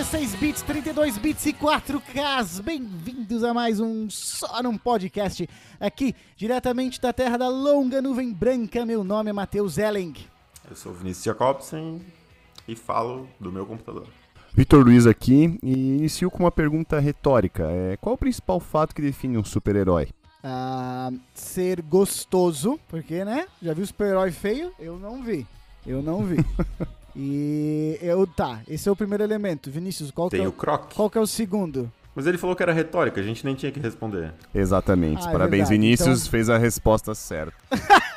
super-heróis, 16 bits, 32 bits e 4Ks. Bem-vindos a mais um Só Num Podcast, aqui diretamente da terra da longa nuvem branca. Meu nome é Matheus Elling. Eu sou Vinícius Jacobsen e falo do meu computador. Vitor Luiz aqui e inicio com uma pergunta retórica. É, qual o principal fato que define um super-herói? Ah, ser gostoso, porque, né? Já viu super-herói feio? Eu não vi. Eu não vi. e eu, tá, esse é o primeiro elemento. Vinícius, qual, que Tem é, o Croc. qual que é o segundo? Mas ele falou que era retórica, a gente nem tinha que responder. Exatamente. Ah, é Parabéns, verdade. Vinícius. Então- Fez a resposta certa.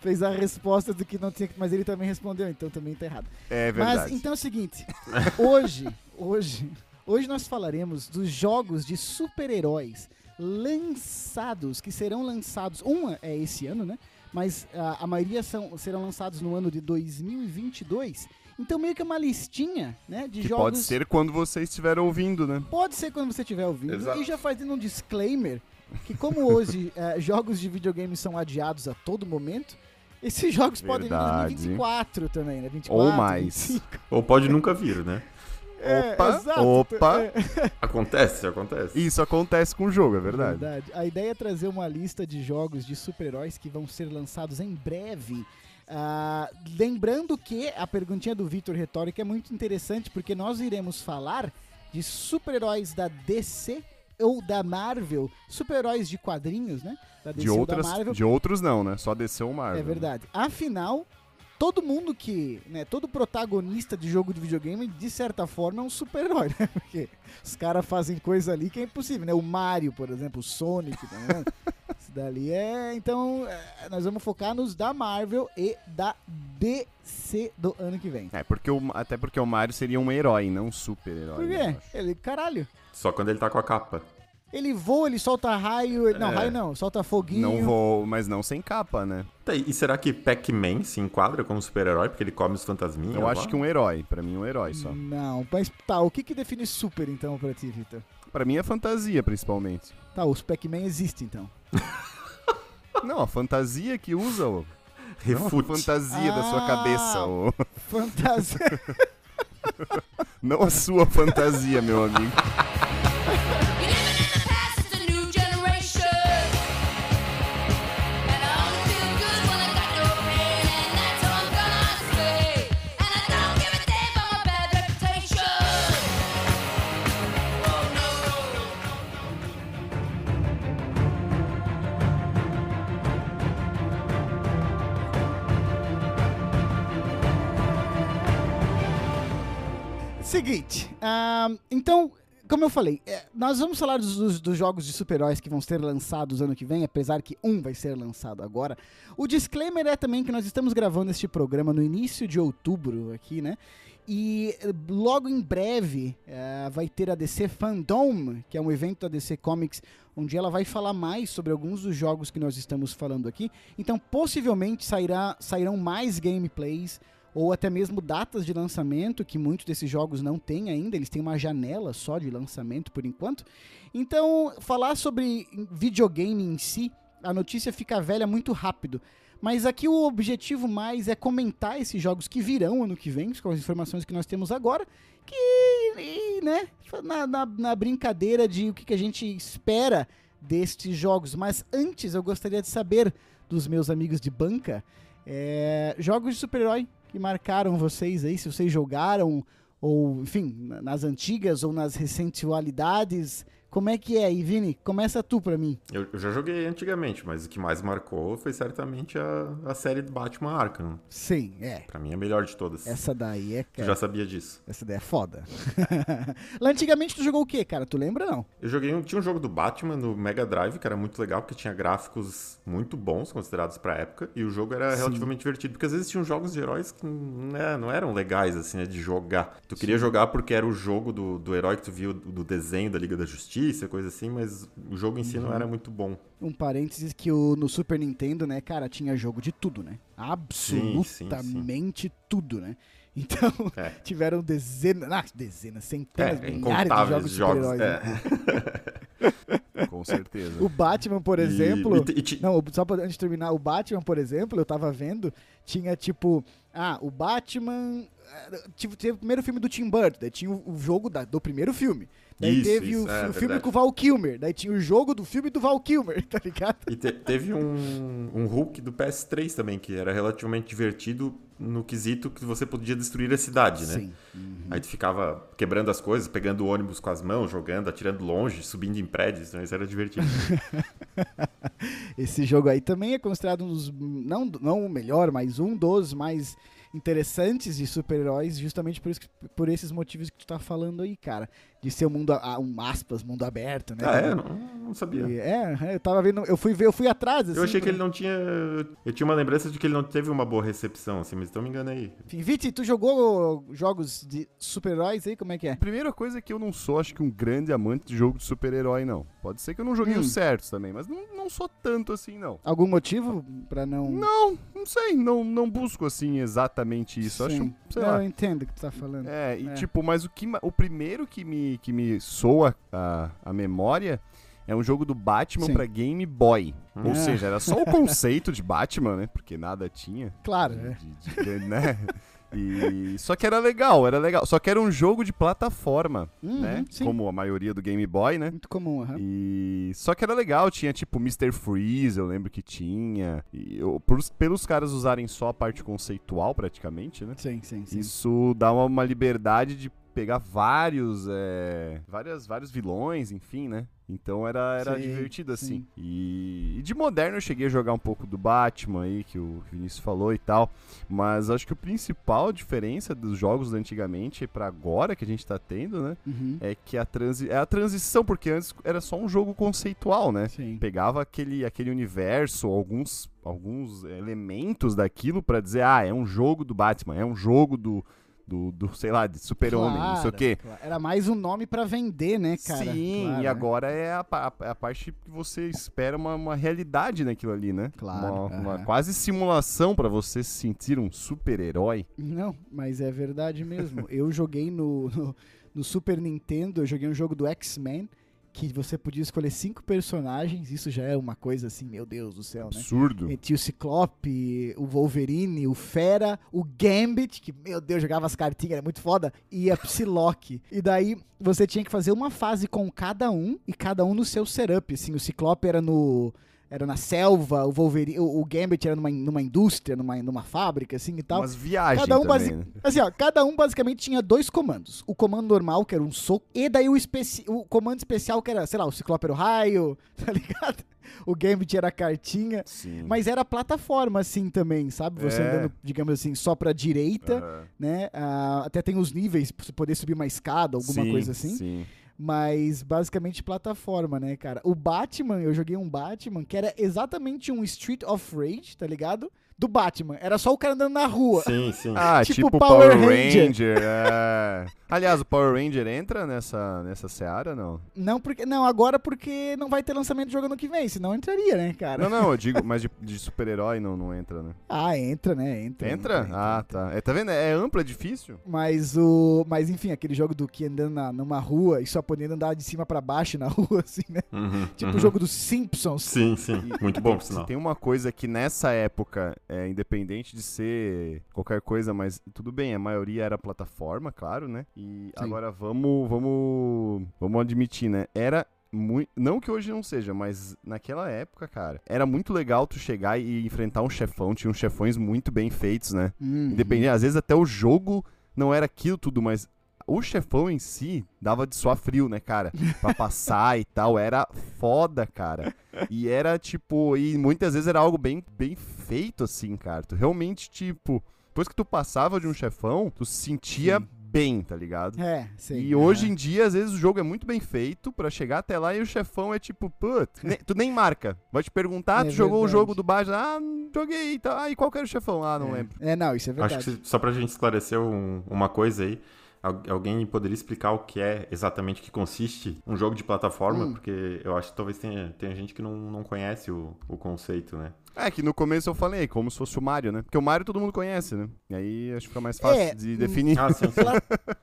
Fez a resposta do que não tinha que, mas ele também respondeu, então também tá errado. É verdade. Mas então é o seguinte, hoje, hoje, hoje nós falaremos dos jogos de super-heróis lançados, que serão lançados, uma é esse ano, né? Mas a, a maioria são, serão lançados no ano de 2022. Então meio que é uma listinha, né, de que jogos pode ser quando você estiver ouvindo, né? Pode ser quando você estiver ouvindo. Exato. E já fazendo um disclaimer, que como hoje eh, jogos de videogame são adiados a todo momento, esses jogos podem vir em Verdade. 2024 também, né? 24, Ou mais. 25. Ou pode nunca vir, né? É, Opa, exato. opa. É, Acontece, acontece. Isso acontece com o jogo, é verdade. verdade. A ideia é trazer uma lista de jogos de super-heróis que vão ser lançados em breve. Ah, lembrando que a perguntinha do Vitor Retórica é muito interessante, porque nós iremos falar de super-heróis da DC ou da Marvel, super-heróis de quadrinhos, né? Da DC De, ou outras, da Marvel. de outros não, né? Só desceu o Marvel. É verdade. Afinal, todo mundo que, né, todo protagonista de jogo de videogame, de certa forma, é um super-herói, né? Porque os caras fazem coisa ali que é impossível, né? O Mario, por exemplo, o Sonic, tá vendo? Isso dali é. Então, é, nós vamos focar nos da Marvel e da DC do ano que vem. É, porque o, até porque o Mario seria um herói, não um super-herói. Por eu quê? Ele, caralho. Só quando ele tá com a capa. Ele voa, ele solta raio. Não, É. raio não, solta foguinho. Não vou, mas não sem capa, né? Tá, e será que Pac-Man se enquadra como super-herói porque ele come os fantasminhas? Eu acho lá? que um herói. Pra mim, um herói só. Não, mas tá, o que que define super então pra ti, Vitor? Pra mim é fantasia, principalmente. Tá, os Pac-Man existe então. Não, a fantasia que usa. Não a Refute. fantasia da sua Ah. cabeça, ô. Fantasia. Não a sua fantasia, meu amigo. Então, como eu falei, é, nós vamos falar dos, dos- jogos de super-heróis que vão ser lançados ano que vem, apesar que um vai ser lançado agora. O disclaimer é também que nós estamos gravando este programa no início de outubro aqui, né? E eh, logo em breve eh, vai ter a DC Fandom, que é um evento da DC Comics, onde ela vai falar mais sobre alguns dos jogos que nós estamos falando aqui. Então, possivelmente sairá, sairão mais gameplays ou até mesmo datas de lançamento, que muitos desses jogos não têm ainda, eles têm uma janela só de lançamento por enquanto. Então, falar sobre videogame em si, a notícia fica velha muito rápido. Mas aqui o objetivo mais é comentar esses jogos que virão ano que vem, com as informações que nós temos agora, que, né, na, na- na brincadeira de o que, que a gente espera destes jogos. Mas antes eu gostaria de saber dos meus amigos de banca, é, jogos de super-herói que marcaram vocês aí, se vocês jogaram, ou enfim, na- nas antigas ou nas recentualidades. Como é que é aí, Vini? Começa tu pra mim. Eu, eu já joguei antigamente, mas o que mais marcou foi certamente a, a série do Batman Arkham. Sim, é. Pra mim é a melhor de todas. Essa daí é. Tu já sabia disso. Essa daí é foda. Lá antigamente tu jogou o quê, cara? Tu lembra não? Eu joguei um, tinha um jogo do Batman no Mega Drive que era muito legal porque tinha gráficos muito bons considerados pra época e o jogo era Sim. relativamente divertido porque às vezes tinham jogos de heróis que né, não eram legais assim né, de jogar. Tu queria jogar porque era o jogo do, do herói que tu viu do desenho da Liga da Justiça, coisa assim, mas o jogo em si Uhum. não era muito bom. Um parênteses que o, no Super Nintendo, né, cara, tinha jogo de tudo, né? sim, sim. Absolutamente tudo, né? Então, É. tiveram dezenas, ah, dezenas, centenas, É, milhares de jogos incontáveis de jogos. super-heróis. né? é. Com certeza. O Batman, por E- exemplo. e- e ti- Não, só pra, antes de terminar, o Batman, por exemplo, eu tava vendo, tinha tipo Ah, o Batman. eh, Tive, teve o primeiro filme do Tim Burton, daí tinha o, o jogo da- do primeiro filme. Daí Isso, teve isso, o, é, o filme verdade. com o Val Kilmer, daí tinha o jogo do filme do Val Kilmer, tá ligado? E te- teve um, um Hulk do PS3 também, que era relativamente divertido no quesito que você podia destruir a cidade, né? Sim. Aí tu ficava quebrando as coisas, pegando o ônibus com as mãos, jogando, atirando longe, subindo em prédios, mas era divertido. Esse jogo aí também é considerado um dos. Não, não o melhor, mas um dos mais interessantes de super-heróis, justamente por, isso por esses motivos que tu tá falando aí, cara. De ser um mundo, um aspas, mundo aberto, né? ah, é? Não, não sabia. E- É, eu tava vendo, eu fui ver, eu fui atrás, assim. Eu achei que pra- ele não tinha. Eu tinha uma lembrança de que ele não teve uma boa recepção, assim, mas então me enganei. Enfim, Viti, tu jogou jogos de super-heróis aí? Como é que é? Primeira coisa é que eu não sou, acho que um grande amante de jogo de super-herói, não. Pode ser que eu não joguei Hum. os certos também, mas não, não sou tanto assim, não. Algum motivo pra não. Não, não sei, não, não busco assim exatamente isso. Acho, Sim. sei não, lá. eu entendo o que tu tá falando. É, e É. tipo, mas o, que, o primeiro que me, que me soa a, a memória é um jogo do Batman Sim. pra Game Boy. Ou Ah. seja, era só o conceito de Batman, né? Porque nada tinha. Claro, de- é. de- de grande, né? E só que era legal, era legal. Só que era um jogo de plataforma, Uhum, né? sim. Como a maioria do Game Boy, né? Muito comum, aham. E só que era legal, tinha tipo Mr. Freeze, eu lembro que tinha. E eu- por- pelos caras usarem só a parte conceitual praticamente, né? Sim, sim, sim. Isso dá uma, uma liberdade de pegar vários, é, várias, vários vilões, enfim, né? Então era, era Sim, divertido assim. sim. E, e de moderno eu cheguei a jogar um pouco do Batman aí, que o Vinícius falou e tal. Mas acho que a principal diferença dos jogos antigamente pra agora que a gente tá tendo, né? Uhum. É que a, transi é a transição, porque antes era só um jogo conceitual, né? Sim. Pegava aquele, aquele universo, alguns, alguns elementos daquilo pra dizer, ah, é um jogo do Batman, é um jogo do, do, do sei lá, de super-homem, não sei o Claro, quê. claro. Era mais um nome pra vender, né, cara? Sim, Claro, e né? agora é a, pa- a parte que você espera uma, uma realidade naquilo ali, né? Claro, Uma, uma aham. quase simulação pra você se sentir um super-herói. Não, mas é verdade mesmo. eu joguei no, no, no Super Nintendo, eu joguei um jogo do X-Men, que você podia escolher cinco personagens, isso já é uma coisa assim, meu Deus do céu, né? Absurdo. E Tinha o Ciclope, o Wolverine, o Fera, o Gambit, que, meu Deus, jogava as cartinhas, era muito foda, e a Psylocke. E daí você tinha que fazer uma fase com cada um, e cada um no seu setup, assim, o Ciclope era no... Era na selva, o Wolverine, o, o Gambit era numa, numa indústria, numa, numa fábrica, assim e tal. Umas viagens Cada um, também, né? assim, ó, cada um basicamente tinha dois comandos. O comando normal, que era um soco, e daí o, especi... o comando especial, que era, sei lá, o Ciclope era o raio, tá ligado? O Gambit era a cartinha. Sim. Mas era plataforma, assim, também, sabe? Você É. andando, digamos assim, só pra direita, Aham. né? Ah, até tem os níveis pra você poder subir uma escada, alguma Sim, coisa assim. Sim. Mas basicamente plataforma, né, cara? O Batman, eu joguei um Batman que era exatamente um Street of Rage, tá ligado? Do Batman. Era só o cara andando na rua. Sim, sim. Ah, Tipo tipo, Power Power, Ranger. Ranger. é. Aliás, o Power Ranger entra nessa, nessa seara, não? Não, porque, não, agora porque não vai ter lançamento de jogo ano que vem, senão entraria, né, cara? Não, não, eu digo, mas de, de super-herói não, não entra, né? Ah, entra, né? Entra. Entra? Ah, tá. É, tá vendo? É amplo, é difícil. Mas o. Mas enfim, aquele jogo do que andando na, numa rua e só podendo andar de cima pra baixo na rua, assim, né? Uhum, Tipo uhum. o jogo dos Simpsons. Sim, sim. Muito bom, sinal. tem uma coisa que nessa época, é, independente de ser qualquer coisa, mas tudo bem, a maioria era plataforma, claro, né? E agora vamos, vamos, vamos admitir, né? Era muito, não que hoje não seja, mas naquela época, cara, era muito legal tu chegar e enfrentar um chefão, tinha uns chefões muito bem feitos, né? Uhum. Independente, às vezes até o jogo não era aquilo tudo, mas o chefão em si dava de suar frio, né, cara? Pra passar e tal, era foda, cara. E era tipo, e muitas vezes era algo bem, bem feito assim, cara. Tu realmente, tipo, depois que tu passava de um chefão, tu se sentia bem, tá ligado? É, sim. E hoje em dia, às vezes, o jogo é muito bem feito pra chegar até lá e o chefão é tipo, putz, ne- tu nem marca. Vai te perguntar, É tu jogou o verdade. jogo do Batman? Ah, joguei, tá. Ah, e qual que era o chefão? Ah, não é. lembro. É, não, isso é Acho verdade. que se- só pra gente esclarecer um- uma coisa aí, alguém poderia explicar o que é exatamente que consiste um jogo de plataforma? Hum. Porque eu acho que talvez tenha, tenha gente que não, não conhece o, o conceito, né? É que no começo eu falei, como se fosse o Mario, né? Porque o Mario todo mundo conhece, né? E aí acho que fica mais fácil É, de hum, definir. Ah, sim, sim.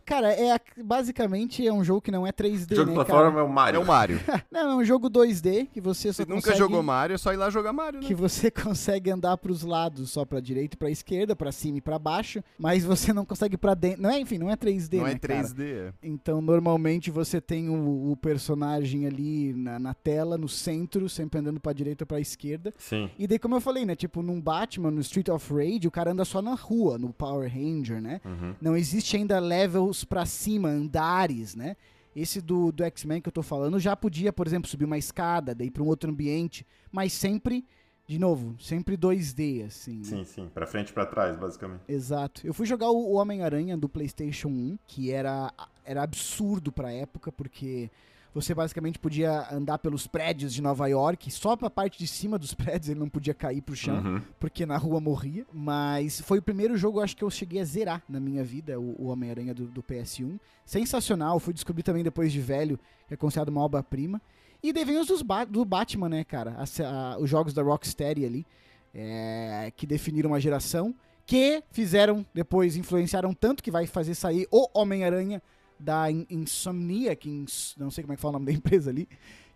Cara, é basicamente é um jogo que não é 3D, O jogo né, de plataforma cara? é o Mario. É o Mario. Não, é um jogo 2D que você só nunca consegue... jogou Mario, é só ir lá jogar Mario, né? que você consegue andar pros lados, só pra direita e pra esquerda, pra cima e pra baixo, mas você não consegue pra dentro. Não é, enfim, não é 3D, Não né, é cara? 3D, é. Então, normalmente você tem o, o personagem ali na, na tela, no centro, sempre andando pra direita ou pra esquerda. Sim. E daí, como eu falei, né? Tipo, num Batman, no Street of Rage, o cara anda só na rua, no Power Ranger, né? Uhum. Não existe ainda levels pra cima, andares, né? Esse do, do X-Men que eu tô falando já podia, por exemplo, subir uma escada, daí pra um outro ambiente, mas sempre, de novo, sempre 2D, assim. né? Sim, sim. Pra frente e pra trás, basicamente. Exato. Eu fui jogar o Homem-Aranha do PlayStation 1, que era, era absurdo pra época, porque você basicamente podia andar pelos prédios de Nova York, só pra parte de cima dos prédios ele não podia cair pro chão, Uhum. porque na rua morria. Mas foi o primeiro jogo, acho que eu cheguei a zerar na minha vida, o, o Homem-Aranha do, do PS1. Sensacional, fui descobrir também depois de velho, que é considerado uma obra-prima. E daí vem os dos Ba- do Batman, né, cara? A- os jogos da Rocksteady ali, é, que definiram uma geração, que fizeram, depois influenciaram tanto que vai fazer sair o Homem-Aranha da In- Insomniac, Ins- não sei como é que fala o nome da empresa ali,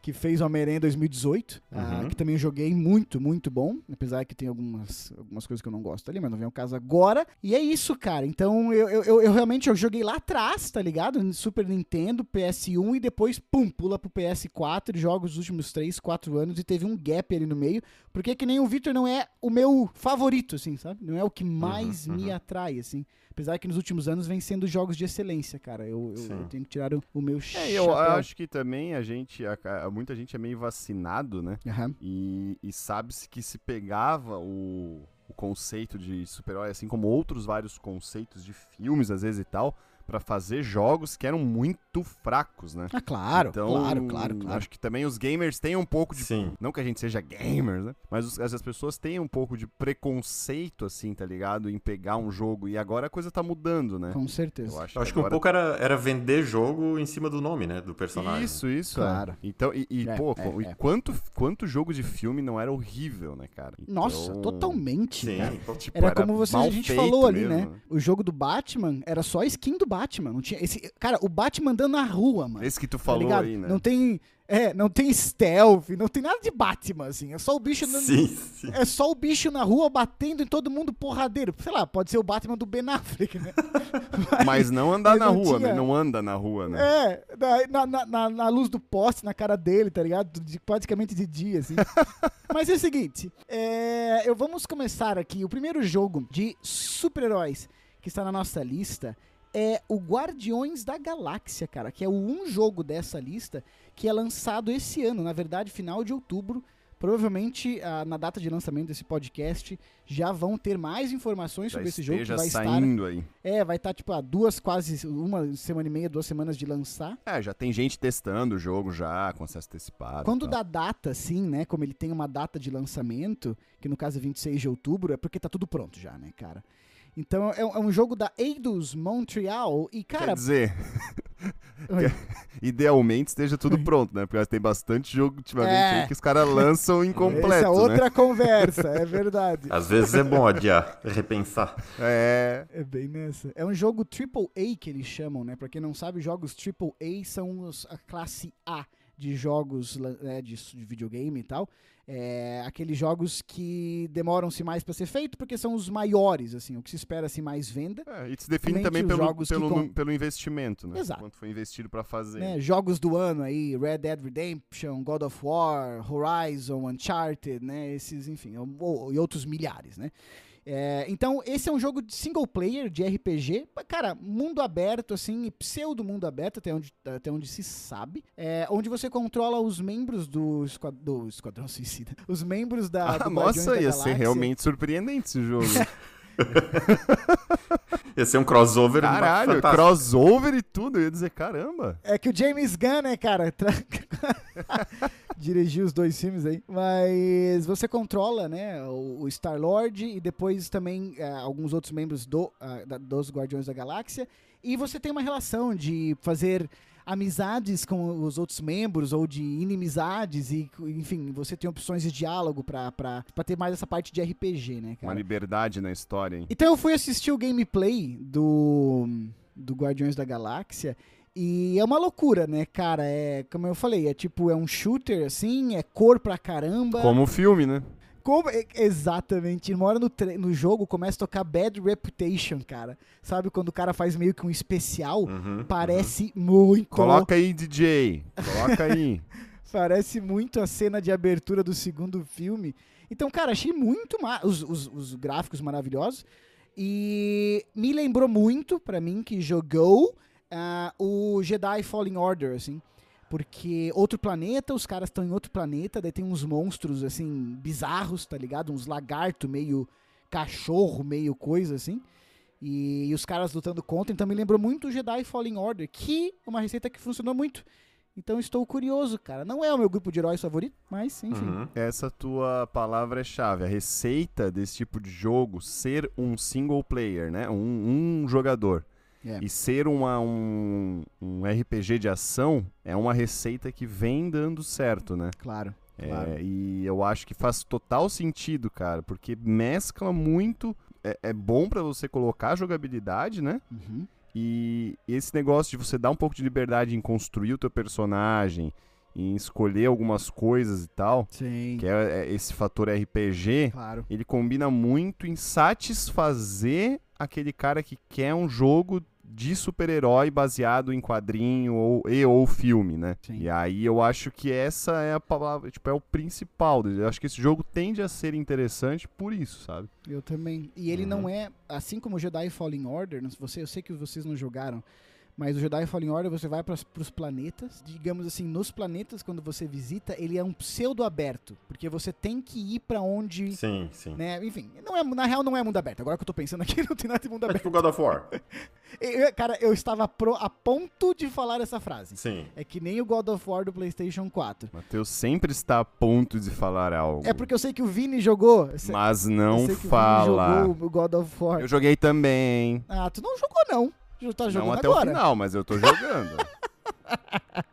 que fez o Homem-Aranha em 2018, ah, Uhum. que também joguei muito, muito bom, apesar que tem algumas, algumas coisas que eu não gosto ali, mas não vem ao caso agora. E é isso, cara. Então eu, eu, eu, realmente eu joguei lá atrás, tá ligado? Super Nintendo, PS1 e depois, pum, pula pro PS4 e joga os últimos 3, 4 anos e teve um gap ali no meio, porque que nem o Victor não é o meu favorito, assim, sabe? Não é o que mais Uhum, me uhum. atrai, assim. Apesar que nos últimos anos vem sendo jogos de excelência, cara. Eu, eu, eu tenho que tirar o, o meu É, eu chapéu. acho que também a gente, a- muita gente é meio vacinado, né? Aham. E, e sabe-se que se pegava o, o conceito de super-herói, assim como outros vários conceitos de filmes, às vezes e tal, pra fazer jogos que eram muito fracos, né? Ah, claro, então, claro, claro, claro. Acho que também os gamers têm um pouco de. Sim. Não que a gente seja gamers, né? Mas os- as as pessoas têm um pouco de preconceito, assim, tá ligado? Em pegar um jogo. E agora a coisa tá mudando, né? Com certeza. Eu acho, Eu acho que um agora- pouco era, era vender jogo em cima do nome, né? Do personagem. Isso, isso. Claro. É. Então, e, e, É, pô, é, e é. quanto, quanto jogo de filme não era horrível, né, cara? Nossa, Então, totalmente. Sim. cara. tipo, Era como você, a gente falou ali, mesmo, né? O jogo do Batman era só skin do Batman. Não tinha esse, cara, o Batman andando na rua, mano. Esse que tu tá falou ligado? aí, né? Não tem, é, não tem stealth, não tem nada de Batman assim. É só o bicho andando, Sim, sim. é só o bicho na rua batendo em todo mundo porradeiro. Sei lá, pode ser o Batman do Ben Affleck, né? Mas não andar Mas na não rua, tinha- né? Não anda na rua, né? É, na, na, na, na luz do poste, na cara dele, tá ligado? De, praticamente de dia, assim. Mas é o seguinte, é, eu vamos começar aqui. O primeiro jogo de super-heróis que está na nossa lista é o Guardiões da Galáxia, cara, que é o um jogo dessa lista que é lançado esse ano, na verdade, final de outubro. Provavelmente ah, na data de lançamento desse podcast já vão ter mais informações Já sobre esse jogo que vai estar. saindo aí. É, vai estar tipo a duas, quase uma semana e meia, duas semanas de lançar. É, já tem gente testando o jogo já, com acesso antecipado. Quando dá data, assim, né? Como ele tem uma data de lançamento, que no caso é 26 de outubro, é porque tá tudo pronto já, né, cara? Então é, um- é um jogo da Eidos Montreal e, cara. Quer dizer, idealmente esteja tudo pronto, né? Porque tem bastante jogo ultimamente É. aí que os caras lançam incompleto, essa é outra né? conversa, é verdade. Às vezes é bom adiar, repensar. É. É bem nessa. É um jogo AAA que eles chamam, né? Pra quem não sabe, jogos AAA são os- a classe A de jogos né, de, de videogame e tal. É, aqueles jogos que demoram-se mais pra ser feito porque são os maiores, assim, o que se espera assim mais venda. É, e se define também pelo, jogos pelo, com- pelo investimento, né? Exato. Quanto foi investido pra fazer. né, jogos do ano aí, Red Dead Redemption, God of War, Horizon, Uncharted, né, esses, enfim, ou- ou- e outros milhares, né. É, então, esse é um jogo de single player, de RPG, cara, mundo aberto, assim, pseudo mundo aberto, até onde, até onde se sabe, é, onde você controla os membros do, esquad- do Esquadrão Suicida, os membros da Ah, nossa, da ia ser Galáxia. realmente surpreendente esse jogo. Ia ser um crossover Caralho, fantástico. crossover e tudo. Eu ia dizer, caramba. É que o James Gunn, né, cara? tra- Dirigiu os dois filmes aí. Mas você controla, né, o, Star-Lord e depois também é, alguns outros membros do, ah, da- dos Guardiões da Galáxia. E você tem uma relação de fazer amizades com os outros membros ou de inimizades e, enfim, você tem opções de diálogo pra ter mais essa parte de RPG, né, Uma cara? liberdade na história, hein? Então eu fui assistir o gameplay do, do Guardiões da Galáxia e é uma loucura, né, cara? É, como eu falei, é tipo, é um shooter, assim, é cor pra caramba. Como o filme, né? Como- exatamente. Uma hora no, no jogo começa a tocar Bad Reputation, cara. Sabe quando o cara faz meio que um especial? Uhum, Parece muito. Coloca aí, DJ. Coloca aí. Parece muito a cena de abertura do segundo filme. Então, cara, achei muito ma os, os, os gráficos maravilhosos. E me lembrou muito, pra mim, que jogou ah, o Jedi Fallen Order, assim. Porque outro planeta, os caras estão em outro planeta, daí tem uns monstros, assim, bizarros, tá ligado? Uns lagarto meio cachorro, meio coisa, assim. E, e os caras lutando contra. Então me lembrou muito o Jedi Fallen Order, que é uma receita que funcionou muito. Então estou curioso, cara. Não é o meu grupo de heróis favorito, mas enfim. Uhum. Essa tua palavra é chave. A receita desse tipo de jogo ser um single player, né? Um, um jogador. É. E ser uma, um, um RPG de ação é uma receita que vem dando certo, né? Claro. É, Claro. e eu acho que faz total sentido, cara, porque mescla muito. É, é bom pra você colocar a jogabilidade, né? Uhum. E esse negócio de você dar um pouco de liberdade em construir o teu personagem, em escolher algumas coisas e tal, Sim. que é, é esse fator RPG, Claro. ele combina muito em satisfazer aquele cara que quer um jogo de super-herói baseado em quadrinho ou, e ou filme, né? Sim. E aí eu acho que essa é a palavra, tipo, é o principal. Eu acho que esse jogo tende a ser interessante por isso, sabe? Eu também. E ele Uhum. não é, assim como o Jedi Fallen Order, você, eu sei que vocês não jogaram, mas o Jedi Fallen Order você vai para os planetas, digamos assim, nos planetas quando você visita, ele é um pseudo aberto, porque você tem que ir pra onde, Sim, sim. né, enfim, não é, na real não é mundo aberto. Agora que eu tô pensando aqui, não tem nada de mundo É aberto. tipo God of War. Eu- cara, eu estava pro- a ponto de falar essa frase. Sim. É que nem o God of War do PlayStation 4. Matheus sempre está a ponto de falar algo. É porque eu sei que o Vini jogou. Mas eu não sei que o Vini fala. jogou o God of War. Eu joguei também. Ah, tu não jogou não. Tá Não jogando até agora. o final, mas eu tô jogando.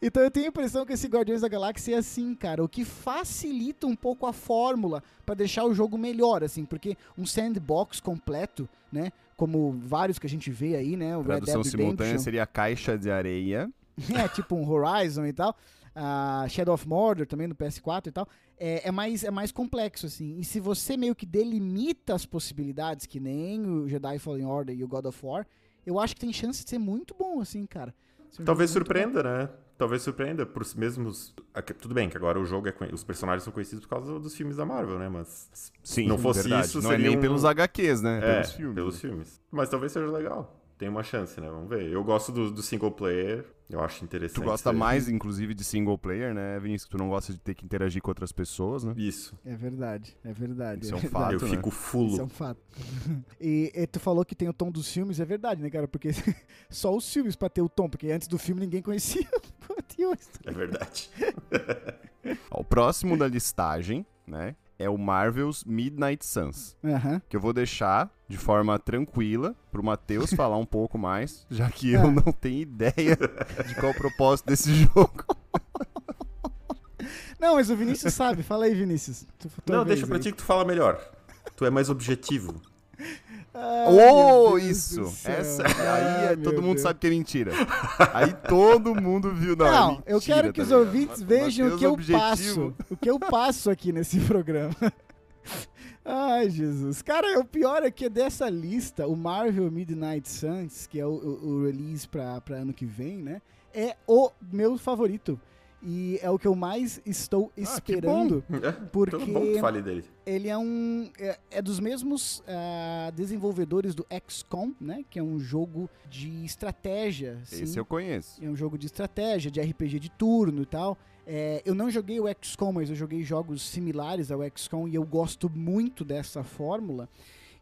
Então eu tenho a impressão que esse Guardiões da Galáxia é assim, cara, o que facilita um pouco a fórmula pra deixar o jogo melhor, assim, porque um sandbox completo, né, como vários que a gente vê aí, né, o Red Tradução Dead simultânea Redemption, seria caixa de areia. é, tipo um Horizon e tal, a Shadow of Mordor também no PS4 e tal, é, é mais, é mais complexo, assim, e se você meio que delimita as possibilidades, que nem o Jedi Fallen Order e o God of War, eu acho que tem chance de ser muito bom, assim, cara. Ser um Talvez muito bom. surpreenda, né? Talvez surpreenda por os mesmos. Tudo bem que agora o jogo é. conhe- Os personagens são conhecidos por causa dos filmes da Marvel, né? Mas. Se não fosse verdade. isso, Não é seria nem um- pelos HQs, né? É, pelos filmes. pelos filmes. Mas talvez seja legal. Tem uma chance, né? Vamos ver. Eu gosto do, do single player. Eu acho interessante. Tu gosta mais, inclusive, de single player, né, Vinícius? Tu não gosta de ter que interagir com outras pessoas, né? Isso. É verdade, é verdade. Isso é um verdade. fato. eu né? fico Isso é fulo. um fato. e, e tu falou que tem o tom dos filmes, é verdade, né, cara? Porque só os filmes pra ter o tom, porque antes do filme ninguém conhecia. É verdade. Ó, o próximo da listagem, né, é o Marvel's Midnight Suns. Aham. Que eu vou deixar de forma tranquila pro Matheus falar um pouco mais, já que Ah. eu não tenho ideia de qual é o propósito desse jogo. Não, mas o Vinícius sabe. Fala aí, Vinícius. Tu, tua Não, deixa pra aí. ti que tu fala melhor. Tu é mais objetivo. Ai, oh, isso! Essa, aí é- todo mundo Deus. sabe que é mentira. Aí todo mundo viu, não, é Não, mentira, eu quero que tá os ligado? ouvintes vejam o Matheus que eu objetivo. passo. O que eu passo aqui nesse programa. Ai, Jesus. Cara, o pior é que dessa lista, o Marvel Midnight Suns, que é o, o- o release pra, pra ano que vem, né? É o meu favorito. E é o que eu mais estou Ah, esperando. É, Porque bom que fale dele. ele é um é, é dos mesmos ah, desenvolvedores do XCOM, né? Que é um jogo de estratégia. Esse sim. eu conheço. É um jogo de estratégia, de RPG de turno e tal. É, eu não joguei o XCOM, mas eu joguei jogos similares ao XCOM e eu gosto muito dessa fórmula.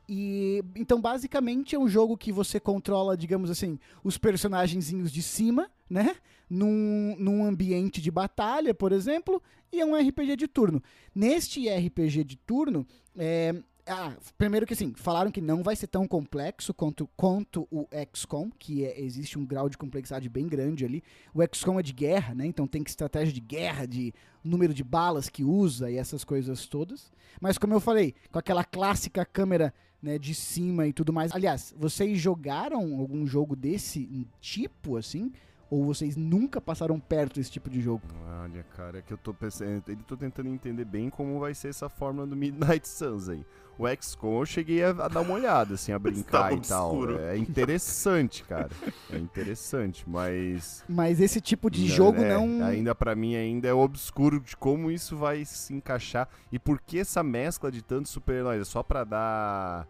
E então basicamente é um jogo que você controla, digamos assim, os personagenzinhos de cima, né? Num, num ambiente de batalha, por exemplo, e é um RPG de turno. Neste RPG de turno, é, Ah, primeiro que assim, falaram que não vai ser tão complexo quanto, quanto o XCOM, que é- existe um grau de complexidade bem grande ali. O XCOM é de guerra, né? Então tem que estratégia de guerra, de número de balas que usa e essas coisas todas. Mas como eu falei, com aquela clássica câmera né, de cima e tudo mais. Aliás, vocês jogaram algum jogo desse tipo, assim? Ou vocês nunca passaram perto desse tipo de jogo? Olha, cara, é que eu tô pensando, eu tô tentando entender bem como vai ser essa fórmula do Midnight Suns aí. O XCOM eu cheguei a, a dar uma olhada, assim, a brincar Estava e tal. obscuro. É interessante, cara. É interessante, mas. Mas esse tipo de Não, jogo é, não. Ainda pra mim ainda é obscuro de como isso vai se encaixar e por que essa mescla de tantos super-heróis é só pra dar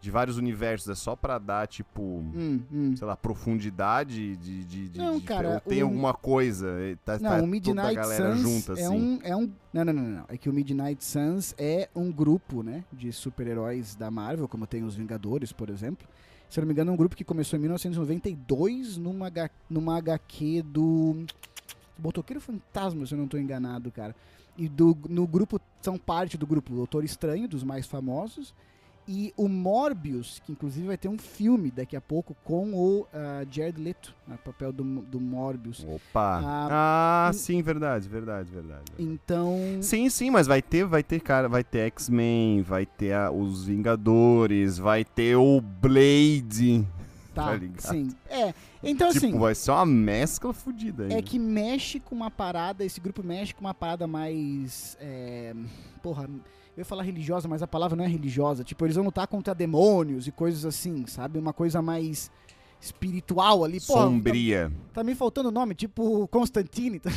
de vários universos, é só pra dar tipo, Hum, hum. sei lá, profundidade de, de, Não, de- cara, tem o- alguma coisa, tá, tá Não, o toda a Midnight galera Suns junta é assim. um, é um. Não, não, não, não. É que o Midnight Suns é um grupo, né? De super-heróis da Marvel, como tem os Vingadores, por exemplo. Se eu não me engano, é um grupo que começou em 1992 numa, H- numa HQ do. Botoqueiro Fantasma, se eu não estou enganado, cara. E do, no grupo, são parte do grupo Doutor Estranho, dos mais famosos. E o Morbius, que inclusive vai ter um filme daqui a pouco com o ah, Jared Leto, no papel do, do Morbius. Opa. Ah, Ah, hum. sim, verdade, verdade, verdade. Então. Sim, sim, mas vai ter, vai ter, cara, vai ter X-Men, vai ter a- os Vingadores, vai ter o Blade. Tá, tá ligado? sim. É, então tipo, assim, vai ser uma mescla fodida aí. é que mexe com uma parada, esse grupo mexe com uma parada mais. é, porra, eu ia falar religiosa, mas a palavra não é religiosa. Tipo, eles vão lutar contra demônios e coisas assim, sabe? Uma coisa mais espiritual ali. Porra, Sombria. Tá, tá me faltando nome, tipo Constantine, tá,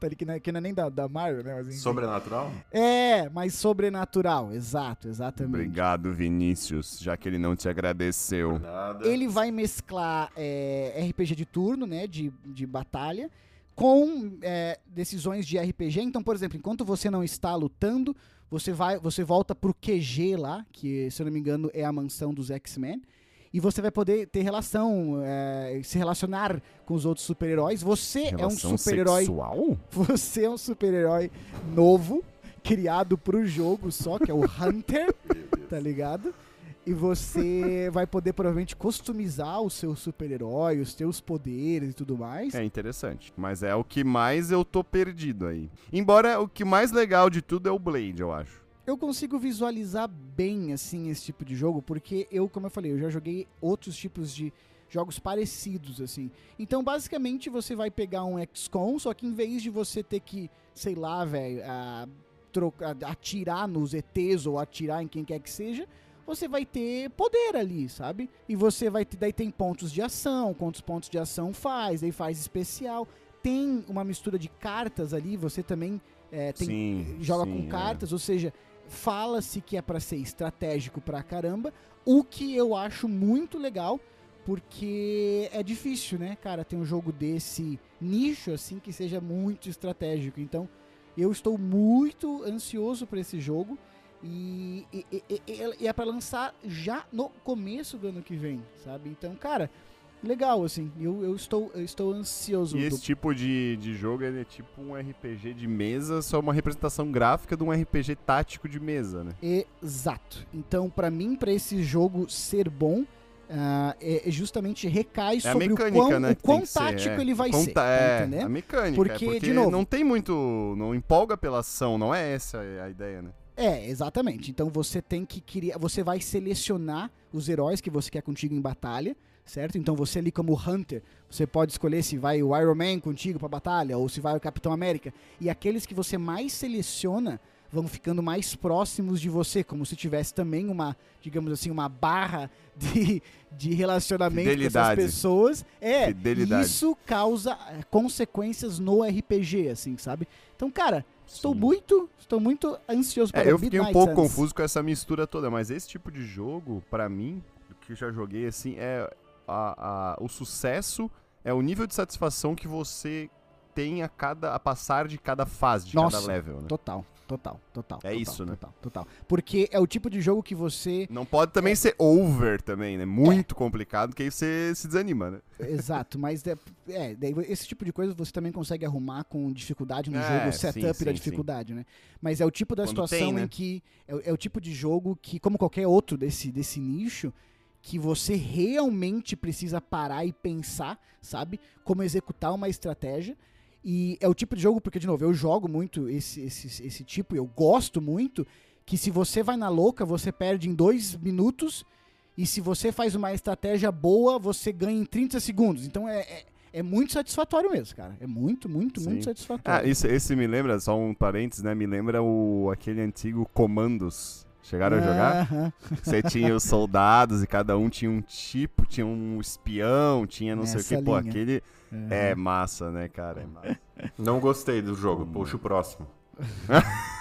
tá ali, que, não é, que não é nem da, da Marvel, né? Mas. Sobrenatural? É, mas sobrenatural, exato, exatamente. Obrigado, Vinícius, já que ele não te agradeceu. Nada. Ele vai mesclar é, RPG de turno, né, de, de batalha, com é, decisões de RPG. Então, por exemplo, enquanto você não está lutando, você vai, você volta pro QG lá, que se eu não me engano é a mansão dos X-Men, e você vai poder ter relação, é, se relacionar com os outros super-heróis. Você é um Relação super-herói, você é um super-herói novo, criado pro jogo só, que é o Hunter tá ligado? E você vai poder provavelmente customizar o seu super-herói, os seus poderes e tudo mais. É interessante, mas é o que mais eu tô perdido aí. Embora o que mais legal de tudo é o Blade, eu acho. Eu consigo visualizar bem assim esse tipo de jogo, porque eu, como eu falei, eu já joguei outros tipos de jogos parecidos assim. Então, basicamente, você vai pegar um XCOM, só que em vez de você ter que, sei lá, velho, atirar nos ETs ou atirar em quem quer que seja, você vai ter poder ali, sabe? E você vai ter, daí tem pontos de ação, quantos pontos de ação faz, daí faz especial. Tem uma mistura de cartas ali, você também é, tem, sim, joga sim, com é. cartas, ou seja, fala-se que é pra ser estratégico pra caramba, o que eu acho muito legal, porque é difícil, né, cara, ter um jogo desse nicho assim que seja muito estratégico. Então, eu estou muito ansioso pra esse jogo e, e- e- e- é pra lançar já no começo do ano que vem, sabe? Então, cara, legal assim. Eu, eu estou eu estou ansioso. E do- esse tipo de, de jogo é tipo um RPG de mesa, só uma representação gráfica de um RPG tático de mesa, né? Exato. Então, pra mim, pra esse jogo ser bom, ah, é, justamente recai É sobre mecânica, o quão, né? o quão que ser, tático é. ele vai Quão ser. tá- é, a mecânica. Porque, é porque de novo- não tem muito. Não empolga pela ação, não é essa a ideia, né? É, exatamente. Então você tem que criar. Você vai selecionar os heróis que você quer contigo em batalha, certo? Então você ali como Hunter, você pode escolher se vai o Iron Man contigo pra batalha ou se vai o Capitão América. E aqueles que você mais seleciona vão ficando mais próximos de você, como se tivesse também uma, digamos assim, uma barra de, de relacionamento com essas Fidelidade. pessoas. É, Fidelidade. isso causa eh, consequências no RPG, assim, sabe? Então, cara, estou Sim. muito, estou muito ansioso para É, eu fiquei um Midnight pouco Suns. confuso com essa mistura toda, mas esse tipo de jogo, pra mim, o que eu já joguei assim, é a, a- o sucesso é o nível de satisfação que você tem a cada a passar de cada fase, de Nossa, cada level, né? Total, total, total. É total, isso, né? Total, total. Porque é o tipo de jogo que você. Não pode também ser over também, né? Muito complicado, que aí você se desanima, né? Exato, mas é, é, esse tipo de coisa você também consegue arrumar com dificuldade no É, jogo, o sim, setup sim, da sim. dificuldade, né? Mas é o tipo da Quando situação tem, né? em que. É, é o tipo de jogo que, como qualquer outro desse, desse nicho, que você realmente precisa parar e pensar, sabe? Como executar uma estratégia. E é o tipo de jogo, porque, de novo, eu jogo muito esse, esse, esse tipo, eu gosto muito, que se você vai na louca, você perde em dois minutos, e se você faz uma estratégia boa, você ganha em 30 segundos. Então é, é, é muito satisfatório mesmo, cara. É muito, muito, Sim. muito Ah, satisfatório. isso, esse me lembra, só um parênteses, né? Me lembra o, aquele antigo Comandos. Chegaram a jogar? Você tinha os soldados e cada um tinha um tipo, tinha um espião, tinha não sei o que. Pô, linha. aquele É massa, né, cara? É massa. Não gostei do jogo, puxa o próximo.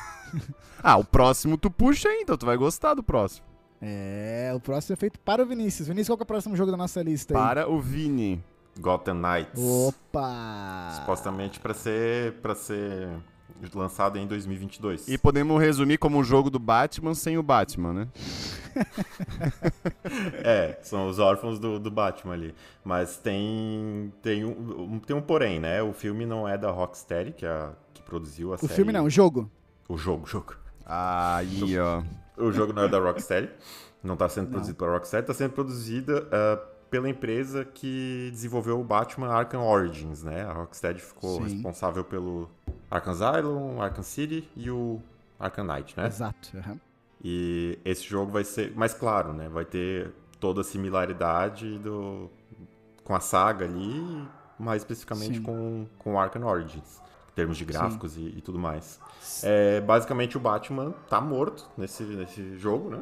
Ah, o próximo tu puxa aí, então tu vai gostar do próximo. É, o próximo é feito para o Vinícius. Vinícius, qual que é o próximo jogo da nossa lista aí? Para o Vini. Gotham Knights. Opa! Supostamente pra ser, pra ser lançado em 2022. E podemos resumir como um jogo do Batman sem o Batman, né? É, são os órfãos do, do Batman ali. Mas tem, tem, um, tem um porém, né? O filme não é da Rocksteady, que, é a, que produziu a O série. filme não, o jogo. O jogo, o jogo. Aí, ó. O jogo não é da Rocksteady. Não tá sendo Não. produzido pela Rocksteady, tá sendo produzida ah, pela empresa que desenvolveu o Batman Arkham Origins, né? A Rocksteady ficou Sim. responsável pelo Arkham Asylum, Arkham City e o Arkham Knight, né? Exato. aham. E esse jogo vai ser, mais claro, né? Vai ter toda a similaridade do, com a saga ali, mais especificamente Sim. com, com o Arkham Origins, em termos de gráficos e, e tudo mais. É, basicamente o Batman tá morto nesse, nesse jogo, né?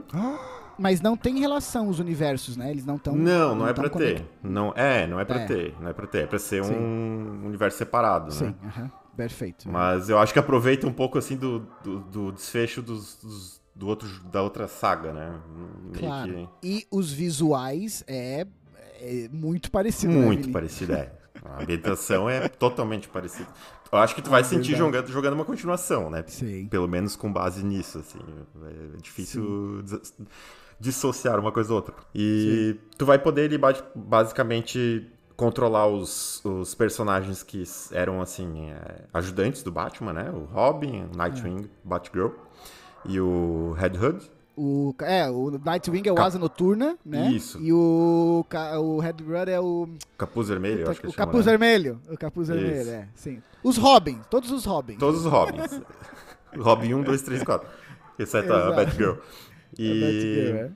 Mas não tem relação os universos, né? Eles não estão. não, não é pra ter. Não, é, não é pra É. ter. Não é pra ter. É pra ser Sim. um universo separado, Sim, né? aham. perfeito. Mas eu acho que aproveita um pouco assim do, do, do desfecho dos, dos- do outro, da outra saga, né? Meio Claro. que- E os visuais é, é muito parecido, né, Muito Vini? parecido, é. A ambientação é totalmente parecida. Eu acho que tu vai É sentir jogando, jogando uma continuação, né? Sim. Pelo menos com base nisso, assim. É difícil des- dissociar uma coisa da outra. E tu vai poder, ele, ba- basicamente, controlar os, os personagens que eram, assim, é, ajudantes do Batman, né? O Robin, o Nightwing, É. Batgirl e o Red Hood. O, é, o Nightwing é o Cap- Asa Noturna, né? Isso. E o, o Red Blood é o, Capuz Vermelho, eu acho que o chama, Capuz né? Vermelho. O Capuz Isso. Vermelho, é. Sim. Os Robins, todos os Robins. Todos os Robins. Robin 1, 2, 3, 4. Exceto a Exato. Batgirl. É E, é.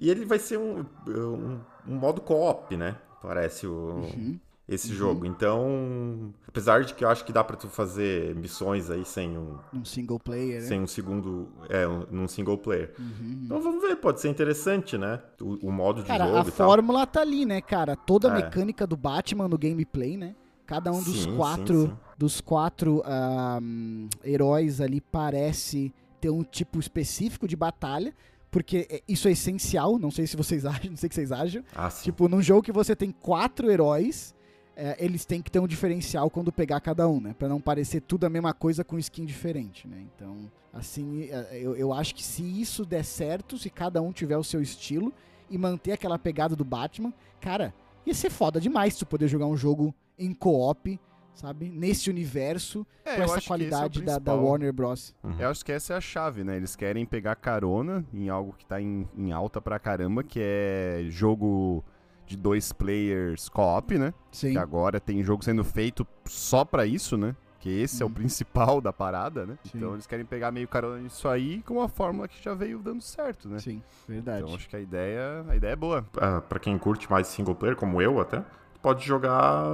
e ele vai ser um, um, um modo co-op, né? Parece o, Uhum. esse jogo. Então, apesar de que eu acho que dá pra tu fazer missões aí sem um, Um single player, né? sem um segundo. É, um, num single player. Uhum. Então vamos ver, pode ser interessante, né? O, o modo de Cara, jogo a e tal. fórmula tá ali, né, cara? Toda a É. mecânica do Batman no gameplay, né? Cada um dos Sim, sim, quatro, sim. dos quatro ahm, heróis ali parece ter um tipo específico de batalha, porque é- isso é essencial. Não sei se vocês acham, não sei o que vocês acham. Ah. Tipo, num jogo que você tem quatro heróis, é, eles têm que ter um diferencial quando pegar cada um, né? Pra não parecer tudo a mesma coisa com skin diferente, né? Então, assim, é, eu, eu acho que se isso der certo, se cada um tiver o seu estilo e manter aquela pegada do Batman, cara, ia ser foda demais tu poder jogar um jogo em co-op, sabe? Nesse universo, É, com essa é qualidade da, da principal. Warner Bros. Eu acho que essa é a chave, né? Eles querem pegar carona em algo que tá em, em alta pra caramba, que é jogo de dois players co-op, né? Sim. Que agora tem jogo sendo feito só pra isso, né? Que esse é o Uhum. principal da parada, né? Sim. Então eles querem pegar meio carona nisso aí com uma fórmula que já veio dando certo, né? Sim, verdade. Então acho que a ideia, a ideia é boa. Ah, pra quem curte mais single player, como eu até, pode jogar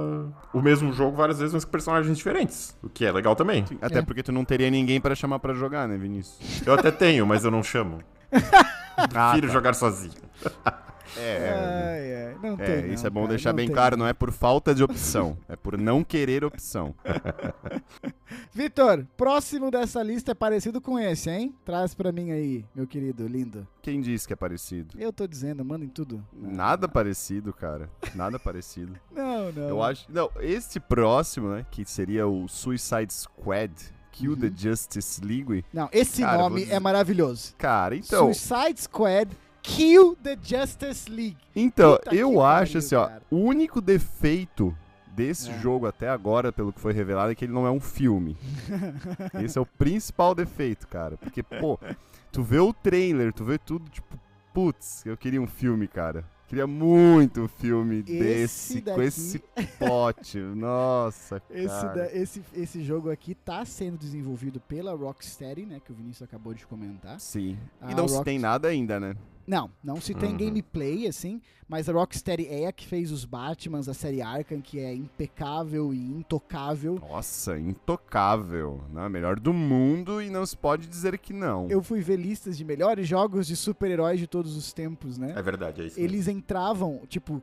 o mesmo jogo várias vezes, mas com personagens diferentes. O que é legal também. Até É. porque tu não teria ninguém pra chamar pra jogar, né, Vinícius? Eu até tenho, mas eu não chamo. Ah, Prefiro tá. jogar sozinho. É, Ai, ai, não é, tem, isso não, é bom cara, deixar bem tem. claro, não é por falta de opção, é por não querer opção. Vitor, próximo dessa lista é parecido com esse, hein? Traz pra mim aí, meu querido, lindo. Quem disse que é parecido? Eu tô dizendo, mandem tudo. Nada parecido, cara. Nada parecido. Não, não. Eu acho. Não, este próximo, né? Que seria o Suicide Squad. Kill the Justice League. Não, esse Cara, nome vou é maravilhoso. Cara, então, Suicide Squad Kill the Justice League. então eu acho pariu, assim, ó, cara. o único defeito desse É. jogo até agora, pelo que foi revelado, é que ele não é um filme. Esse é o principal defeito, cara. Porque, pô, tu vê o trailer, tu vê tudo, tipo, putz, eu queria um filme, cara. Queria muito um filme desse, com daqui- esse plot. Nossa, Esse, cara. da- esse, esse jogo aqui tá sendo desenvolvido pela Rocksteady, né? Que o Vinícius acabou de comentar. Sim. A E não se tem nada ainda, né? Não, não se tem Uhum. gameplay, assim, mas a Rocksteady é a que fez os Batmans da série Arkham, que é impecável e intocável. Nossa, intocável. Né? Melhor do mundo e não se pode dizer que não. Eu fui ver listas de melhores jogos de super-heróis de todos os tempos, né? É verdade, é isso. Eles entravam, tipo,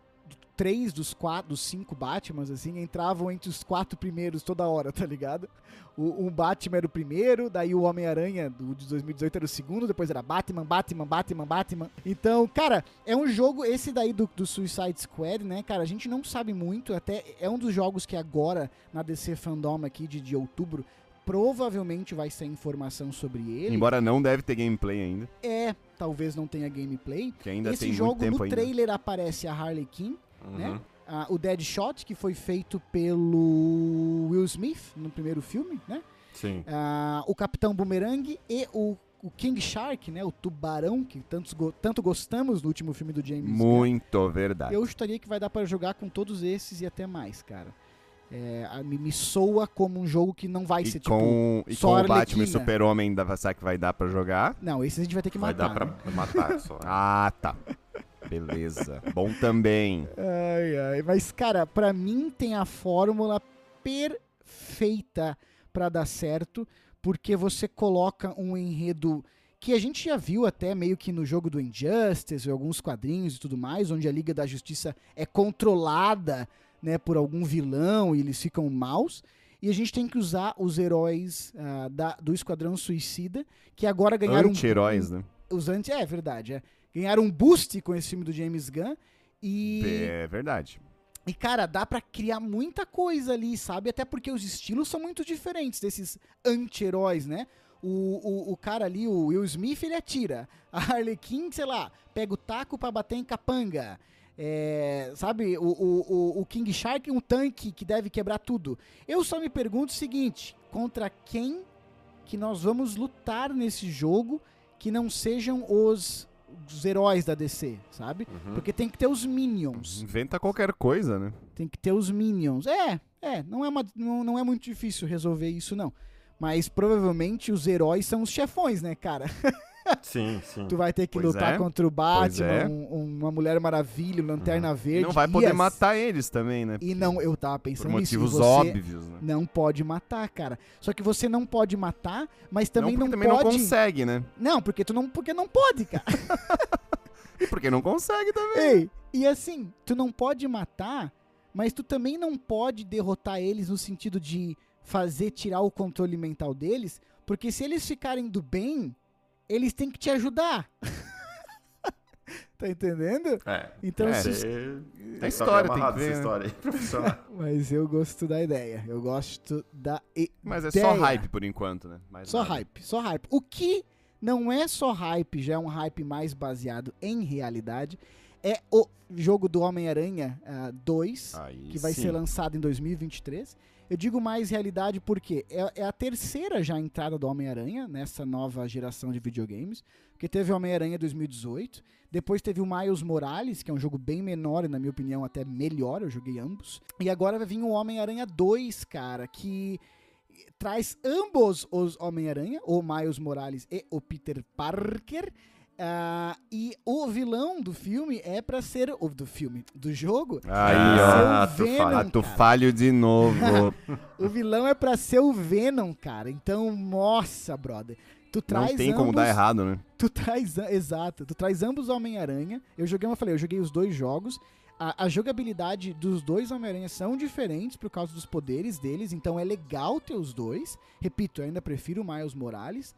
três dos quatro, dos cinco Batmans, assim, entravam entre os quatro primeiros toda hora, tá ligado? O, o Batman era o primeiro, daí o Homem-Aranha do de 2018 era o segundo, depois era Batman, Batman, Batman, Batman. Então, cara, é um jogo, esse daí do, do Suicide Squad, né, cara, a gente não sabe muito, até é um dos jogos que agora, na DC Fandom aqui de, de outubro, provavelmente vai ser informação sobre ele. Embora não deve ter gameplay ainda, É, talvez não tenha gameplay. que ainda Esse tem jogo muito tempo no ainda. trailer aparece a Harley Quinn, Uhum. né? Ah, o Deadshot, que foi feito pelo Will Smith no primeiro filme, né? Sim. Ah, o Capitão Boomerang e o, o King Shark, né? O tubarão, que tantos tanto gostamos no último filme do James. Muito verdade. Eu chutaria que vai dar pra jogar com todos esses e até mais, cara. É, a- me, me soa como um jogo que não vai E ser tipo... com, e só com o Arlequina. Batman e Super-Homem da será que vai dar pra jogar? Não, esse a gente vai ter que Vai matar. dar pra né? matar só. Ah, tá. Beleza. Bom também. Ai, ai. Mas, cara, pra mim tem a fórmula perfeita pra dar certo, porque você coloca um enredo que a gente já viu até meio que no jogo do Injustice, alguns quadrinhos e tudo mais, onde a Liga da Justiça é controlada, né, por algum vilão e eles ficam maus. E a gente tem que usar os heróis ah, da- do Esquadrão Suicida, que agora ganharam um- Anti-heróis, né? os anti é verdade, é. Ganharam um boost com esse filme do James Gunn e É verdade. e, cara, dá pra criar muita coisa ali, sabe? Até porque os estilos são muito diferentes desses anti-heróis, né? O, o, o cara ali, o Will Smith, ele atira. A Harley Quinn, sei lá, pega o taco pra bater em capanga. É, sabe, o, o, o- King Shark um tanque que deve quebrar tudo. Eu só me pergunto o seguinte: contra quem que nós vamos lutar nesse jogo que não sejam os, os heróis da DC, sabe? Uhum. Porque tem que ter os Minions. Inventa qualquer coisa, né? Tem que ter os Minions. É, é, não é, uma- não, não é muito difícil resolver isso, não. Mas provavelmente os heróis são os chefões, né, cara? Sim, sim. Tu vai ter que Pois lutar é, contra o Batman, é. um- uma Mulher Maravilha, um Lanterna E Verde. não vai e poder as- matar eles também, né? E não, eu tava Por pensando nisso. e motivos você óbvios, né? Não pode matar, cara. Só que você não pode matar, mas também não, não, porque também pode. não consegue, né? Não, porque tu não, porque não pode, cara. E porque não consegue também. Ei, e assim, tu não pode matar, mas tu também não pode derrotar eles no sentido de fazer tirar o controle mental deles, porque se eles ficarem do bem, eles têm que te ajudar. tá entendendo? É. Então, É. se- Você É história, tem que ver, essa né? história aí pra funcionar. mas eu gosto da ideia. Eu gosto da ideia. Mas é só hype por enquanto, né? Mais Só nada. hype, só hype. O que não é só hype, já é um hype mais baseado em realidade, é o jogo do Homem-Aranha ah, 2, Aí que vai sim. ser lançado em 2023. Eu digo mais realidade porque é, é a terceira já entrada do Homem-Aranha nessa nova geração de videogames. Porque teve o Homem-Aranha 2018, depois teve o Miles Morales, que é um jogo bem menor e, na minha opinião, até melhor. Eu joguei ambos. E agora vai vir o Homem-Aranha 2, cara, que traz ambos os Homem-Aranha, o Miles Morales e o Peter Parker. Ah, e o vilão do filme é pra ser. O do filme, do jogo. Aí, ó. Ah, tu Venom, fala. Ah, tu falho de novo. O vilão é pra ser o Venom, cara. Então, nossa, brother. Tu traz não tem como dar ambos- errado, né? Tu traz, exato, tu traz ambos Homem-Aranha. Eu joguei, eu falei, eu joguei os dois jogos. A, a jogabilidade dos dois Homem-Aranha são diferentes por causa dos poderes deles, então é legal ter os dois. Repito, eu ainda prefiro o Miles Morales.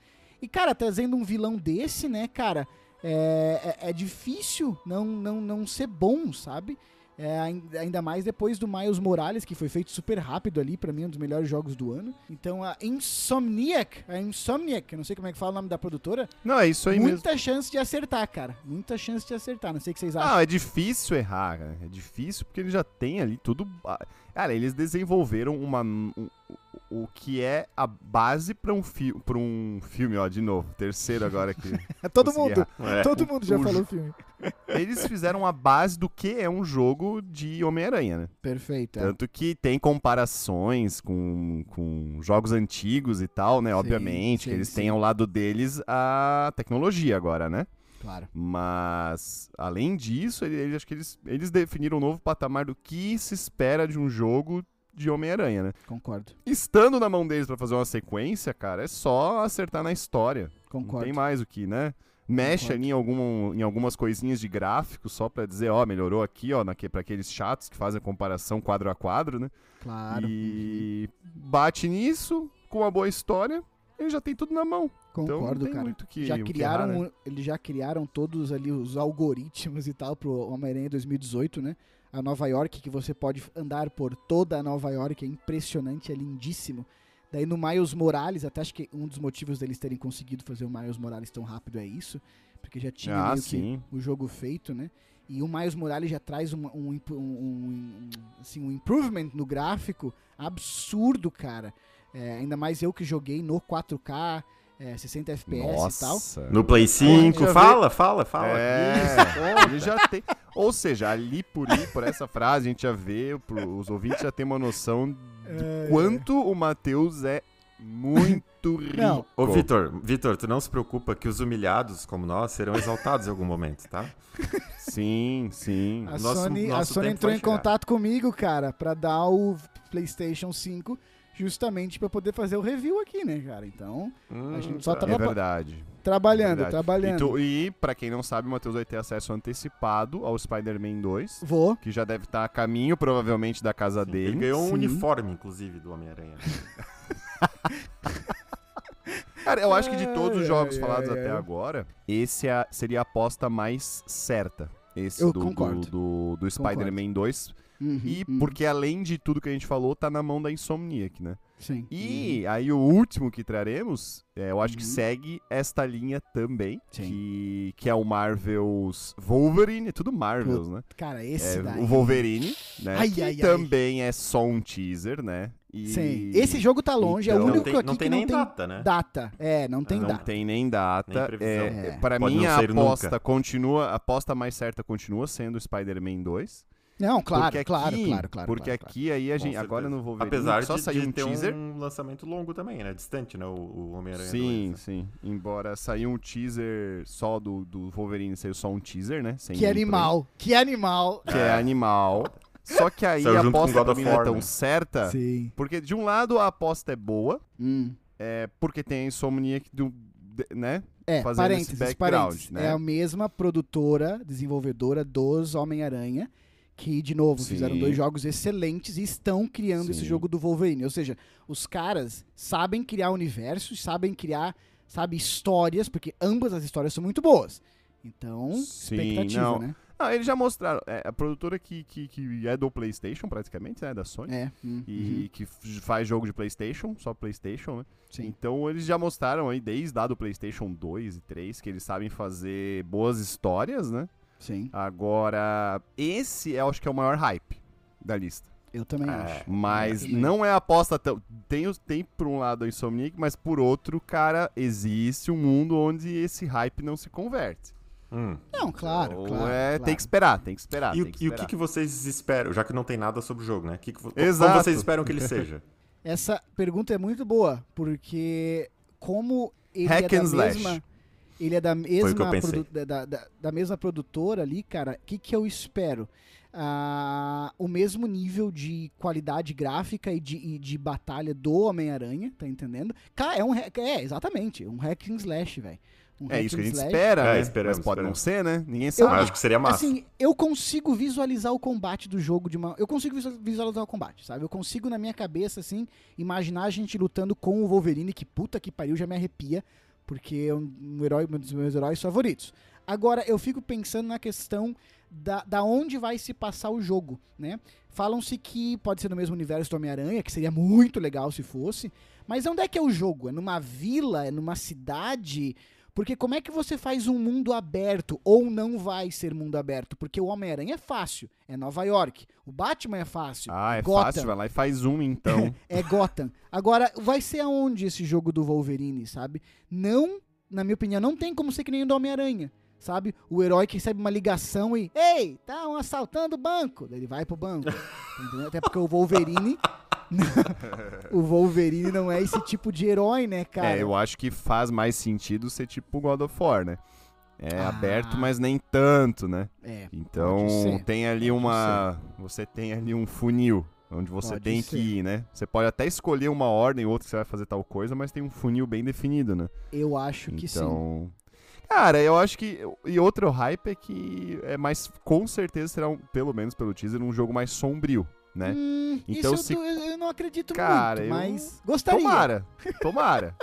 E, cara, trazendo um vilão desse, né, cara, é, é, é difícil não, não, não ser bom, sabe? É, ain- ainda mais depois do Miles Morales, que foi feito super rápido ali, pra mim, um dos melhores jogos do ano. Então a Insomniac, a Insomniac, eu não sei como é que fala o nome da produtora, Não, é isso aí mesmo. muita chance de acertar, cara. Muita chance de acertar, não sei o que vocês acham. Ah, é difícil errar, cara. É difícil porque ele já tem ali tudo. Cara, eles desenvolveram uma. um- o que é a base pra um, fi um filme, ó, de novo. Terceiro agora aqui. Todo mundo, É. todo mundo já o falou filme. Eles fizeram a base do que é um jogo de Homem-Aranha, né? Perfeito. é. Tanto que tem comparações com, com jogos antigos e tal, né? Sim, Obviamente, sim, que eles sim. têm ao lado deles a tecnologia agora, né? Claro. Mas, além disso, ele, ele- acho que eles, eles definiram um novo patamar do que se espera de um jogo de Homem-Aranha, né? Concordo. Estando na mão deles pra fazer uma sequência, cara, é só acertar na história. Não Concordo. tem mais o que, né? Mexe Concordo. ali em, algum, em algumas coisinhas de gráfico só pra dizer, ó, melhorou aqui, ó, naque, pra aqueles chatos que fazem a comparação quadro a quadro, né? Claro. E bate nisso, com uma boa história, ele já tem tudo na mão. então não Concordo, tem cara. muito que, já o que criaram, errar, né? eles já criaram todos ali os algoritmos e tal pro Homem-Aranha 2018, né? A Nova York, que você pode andar por toda a Nova York, é impressionante, é lindíssimo. Daí no Miles Morales, até acho que um dos motivos deles terem conseguido fazer o Miles Morales tão rápido é isso, porque já tinha Ah, o jogo feito, né? E o Miles Morales já traz um, imp- um- um- assim, um improvement no gráfico absurdo, cara. É, ainda mais eu que joguei no 4K, é, 60 FPS e tal. Nossa. No Play 5, já vê- fala, fala, fala. É, Isso, ele já tem. Ou seja, ali por aí, por essa frase, a gente já vê, os ouvintes já têm uma noção do É, quanto o Matheus é muito rico. Não. Ô, Vitor, Vitor, tu não se preocupa que os humilhados como nós serão exaltados em algum momento, tá? Sim, sim. A Nosso- Sony, a nosso Sony tempo entrou em chegar. contato comigo, cara, pra dar o PlayStation 5 justamente pra poder fazer o review aqui, né, cara? Então, a gente só tá. tava É verdade. trabalhando, verdade. trabalhando. E, tu- e pra quem não sabe, o Matheus vai ter acesso antecipado ao Spider-Man 2, Vou. que já deve estar a caminho, provavelmente, da casa Sim, dele. Ele ganhou um Sim. uniforme, inclusive, do Homem-Aranha. Cara, eu acho que de todos os jogos ai, falados ai, até ai. agora, esse é seria a aposta mais certa. Esse Eu do, concordo. do, do, do Spider-Man 2. Uhum, E uhum. porque além de tudo que a gente falou, tá na mão da Insomniac, né? Sim. E aí o último que traremos, é, eu acho que Uhum. segue esta linha também, Sim. que, que é o Marvel's Wolverine, é tudo Marvels, né? Cara, esse É, daí. o Wolverine, né? Ai, que ai, ai. também é só um teaser, né? E Sim. Esse jogo tá longe, é o Então- único Não tem, aqui não que tem não nem tem data, né? data. É, não tem não não data. tem nem data. Nem. É, É. Para Pode mim, não a aposta nunca. continua, a aposta mais certa continua sendo o Spider-Man 2. Não, claro, porque aqui, claro, claro, claro. Porque claro, claro. aqui aí a gente, agora no Wolverine, Apesar só de, saiu de um ter teaser. um lançamento longo também, né? Distante, né? O, o Homem-Aranha Sim, 2, né? sim. Embora saiu um teaser só do, do Wolverine, saiu só um teaser, né? Sem Que animal, que animal. Que é animal. Só que aí Saiu a aposta não é tão né? certa. Sim. Porque de um lado a aposta é boa, Hum. é, porque tem a Insomniac do, de- né? É, Fazendo esse parênteses, background, parênteses. né? É a mesma produtora, desenvolvedora dos Homem-Aranha, que, de novo, Sim. fizeram dois jogos excelentes e estão criando esse Sim. jogo do Wolverine. Ou seja, os caras sabem criar universos, sabem criar, sabe, histórias, porque ambas as histórias são muito boas. Então, Sim, expectativa, não. né? Ah, eles já mostraram. É, a produtora que, que, que é do PlayStation, praticamente, né? Da Sony. É. hum, E uhum, que faz jogo de PlayStation, só PlayStation, né? sim. Então eles já mostraram aí, desde lá do PlayStation 2 e 3, que eles sabem fazer boas histórias, né? Sim. Agora, esse eu acho que é o maior hype da lista. Eu também É. acho. Mas também. não é a aposta tão. Tem, tem por um lado a Insomniac, mas por outro, cara, existe um mundo onde esse hype não se converte. Hum. Não, claro, Então, claro. é, claro. Tem que esperar, tem que esperar. E, o- tem que e o que, que vocês esperam? Já que não tem nada sobre o jogo, né? Que que Exato. Como vocês esperam que ele seja? Essa pergunta é muito boa, porque como ele Hack é and da slash. Ele é da mesma, da, da- da- mesma produtora ali, cara. O que, que eu espero? Ah, o mesmo nível de qualidade gráfica e de, e de batalha do Homem-Aranha, tá entendendo? Cara, é um. É, exatamente. Um hack and slash, velho. Um É isso que a gente slash. espera, É, né? esperamos, Mas pode não esperamos. ser, né? Ninguém Eu sabe. Eu acho que seria massa. Assim, eu consigo visualizar o combate do jogo de uma. Eu consigo visu- visualizar o combate, sabe? Eu consigo, na minha cabeça, assim, imaginar a gente lutando com o Wolverine, que puta que pariu, já me arrepia, porque é um, herói, um dos meus heróis favoritos. Agora, eu fico pensando na questão da, da onde vai se passar o jogo, né? Falam-se que pode ser no mesmo universo do Homem-Aranha, que seria muito legal se fosse. Mas onde é que é o jogo? É numa vila? É numa cidade? Porque como é que você faz um mundo aberto ou não vai ser mundo aberto? Porque o Homem-Aranha é fácil, é Nova York. O Batman é fácil. Ah, é Gotham. fácil, vai lá e faz um então. É Gotham. Agora, vai ser aonde esse jogo do Wolverine, sabe? Não, na minha opinião, não tem como ser que nem o do Homem-Aranha. Sabe? O herói que recebe uma ligação e. Ei, tá um assaltando o banco. Daí Ele vai pro banco. entendeu? Até porque o Wolverine. o Wolverine não é esse tipo de herói, né, cara? É, eu acho que faz mais sentido ser tipo God of War, né? É Ah. aberto, mas nem tanto, né? É, Então ser, tem ali pode uma. Você tem ali um funil. Onde você Pode tem ser. que ir, né? Você pode até escolher uma ordem ou outra que você vai fazer tal coisa, mas tem um funil bem definido, né? eu acho que sim. Cara, eu acho que. E outro hype é que é mais. Com certeza será, um, pelo menos pelo teaser, um jogo mais sombrio, né? Hum, Então, isso se- eu, tô- eu não acredito Cara, muito, eu- mas gostaria. Tomara, tomara.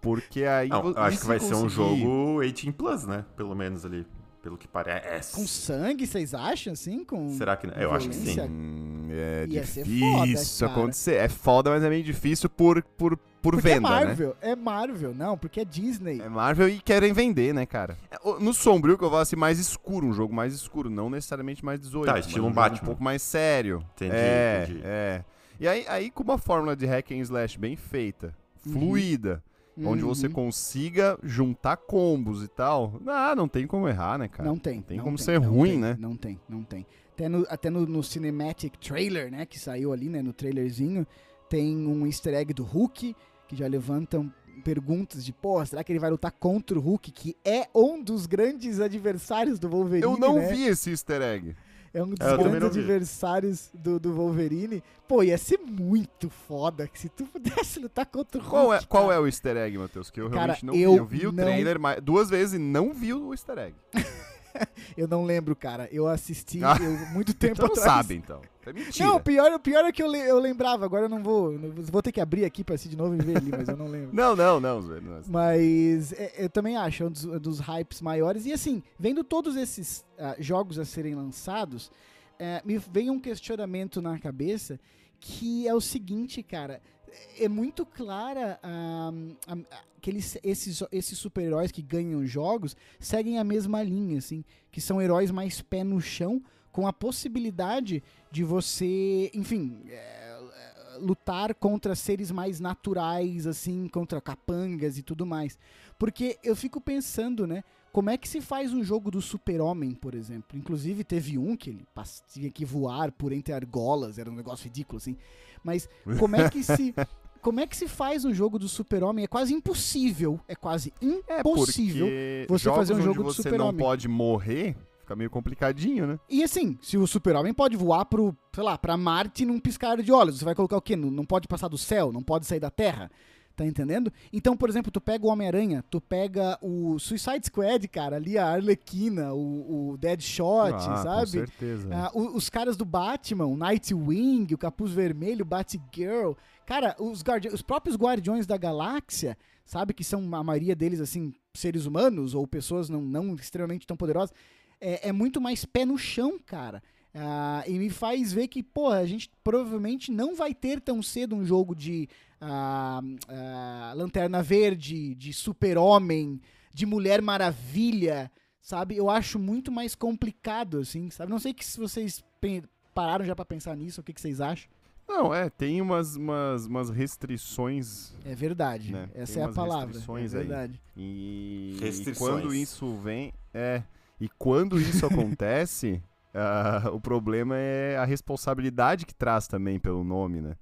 Porque aí. Não, eu acho que vai ser um conseguir- jogo 18 Plus, né? Pelo menos ali, pelo que parece. Com sangue, vocês acham, assim? Com Será que não? Eu acho que sim. Hum, é Ia ser difícil foda, acontecer. É foda, mas é meio difícil por, por, por Porque venda, é né? Marvel, é Marvel, não, porque é Disney. É Marvel e querem vender, né, cara? É, No Sombrio, que eu falo assim, mais escuro, um jogo mais escuro, não necessariamente mais 18. Tá, estilo um Batman. Um pouco mais sério. Entendi, é, entendi. é. E aí, aí, com uma fórmula de hack and slash bem feita, Uhum. fluida, onde você Uhum. consiga juntar combos e tal, ah, não tem como errar, né, cara? Não tem. tem não como ser não ruim, tem, né? Não tem, não tem. Até no, até no, no Cinematic Trailer, né, que saiu ali, né, no trailerzinho, tem um easter egg do Hulk, que já levantam perguntas de, pô, será que ele vai lutar contra o Hulk, que é um dos grandes adversários do Wolverine, Eu não né? vi esse easter egg. É um dos É, eu grandes adversários do, do Wolverine. Pô, ia ser muito foda que se tu pudesse lutar contra o Hulk. Qual é, qual é o easter egg, Matheus? Que eu Cara, realmente não eu vi. Eu vi o não- trailer mas- duas vezes e não vi o easter egg. Eu não lembro, cara. Eu assisti Ah. eu, muito tempo Então não atrás. sabe, então. É mentira. Não, o pior, o pior é que eu, eu lembrava. Agora eu não vou. não- Vou ter que abrir aqui pra assistir de novo e ver ali, mas eu não lembro. Não, não, não, Zé, não. Mas é, eu também acho, é um dos, dos hypes maiores. E assim, vendo todos esses ah, jogos a serem lançados, eh, me vem um questionamento na cabeça que é o seguinte, cara. É muito clara a- a- que eles, esses, esses super-heróis que ganham jogos seguem a mesma linha, assim, que são heróis mais pé no chão, com a possibilidade de você, enfim, é, é, lutar contra seres mais naturais, assim, contra capangas e tudo mais. Porque eu fico pensando, né? Como é que se faz um jogo do Super-Homem, por exemplo? Inclusive, teve um que ele tinha que voar por entre argolas, era um negócio ridículo, assim. Mas como é que se. Como é que se faz um jogo do Super-Homem? É quase impossível. É quase É impossível. porque você fazer um jogo do você não Super-Homem. pode morrer, fica meio complicadinho, né? E assim, se o Super-Homem pode voar pro, sei lá, pra Marte num piscar de olhos, você vai colocar o quê? Não, não pode passar do céu, não pode sair da Terra. Tá entendendo? Então, por exemplo, tu pega o Homem-Aranha, tu pega o Suicide Squad, cara, ali a Arlequina, o, o Deadshot, ah, Com sabe? certeza. Ah, o- os caras do Batman, o Nightwing, o Capuz Vermelho, o Batgirl. Cara, os, guardi- os próprios Guardiões da Galáxia, sabe? Que são a maioria deles, assim, seres humanos ou pessoas não, não extremamente tão poderosas. É, é muito mais pé no chão, cara. Ah, e me faz ver que, pô, a gente provavelmente não vai ter tão cedo um jogo de ah, ah, Lanterna Verde, de Super-Homem, de Mulher Maravilha, sabe? Eu acho muito mais complicado, assim, sabe? Não sei que se vocês pararam já pra pensar nisso, o que, que vocês acham? Não, é, tem umas, umas, umas restrições É verdade, Né, essa tem é a palavra. É restrições aí. verdade. e, e Restrições. quando isso vem, é, e quando isso acontece, ah, o problema é a responsabilidade que traz também pelo nome, né?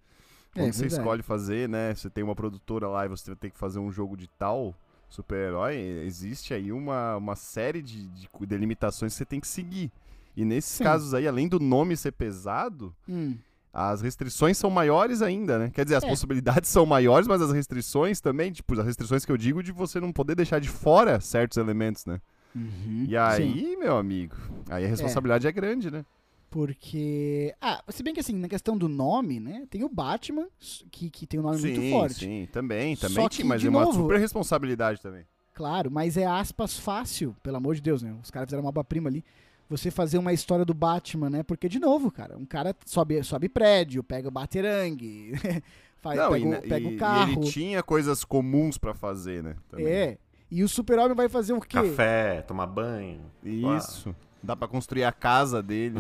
É, Quando você verdade. escolhe fazer, né? Você tem uma produtora lá e você vai ter que fazer um jogo de tal super-herói, existe aí uma, uma série de, de delimitações que você tem que seguir. E nesses Sim. casos aí, além do nome ser pesado, Hum, as restrições são maiores ainda, né? Quer dizer, as É. possibilidades são maiores, mas as restrições também, tipo, as restrições que eu digo de você não poder deixar de fora certos elementos, né? Uhum, E sim. aí, meu amigo, aí a responsabilidade é, grande, né? Porque. Ah, se bem que assim, na questão do nome, né? Tem o Batman, que, que tem um nome muito forte. sim, também, Só também que, tinha, mas de é uma novo- super responsabilidade também. Claro, mas é aspas fácil, pelo amor de Deus, né? Os caras fizeram uma obra-prima ali. Você fazer uma história do Batman, né? Porque, de novo, cara, um cara sobe, sobe prédio, pega o baterangue, faz, Não, pega, e, o- pega e- o carro. ele tinha coisas comuns pra fazer, né? também. É. E o super-homem vai fazer o quê? Café, tomar banho. Isso. Dá pra construir a casa dele.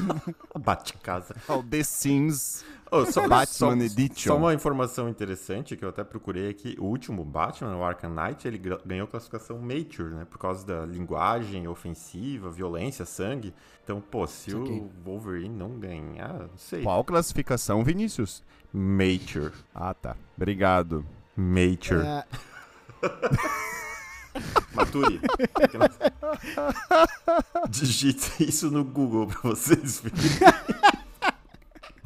Bate casa. o The Sims. Oh, só, Batman só, Edition. só uma informação interessante que eu até procurei aqui. O último Batman, o Arkham Knight, ele ganhou classificação Mature, né? Por causa da linguagem ofensiva, violência, sangue. Então, pô, se o Wolverine não ganhar, não sei. Qual classificação, Vinícius? Mature. Ah, tá. Obrigado. Mature. É, Maturi. Digite isso no Google pra vocês verem.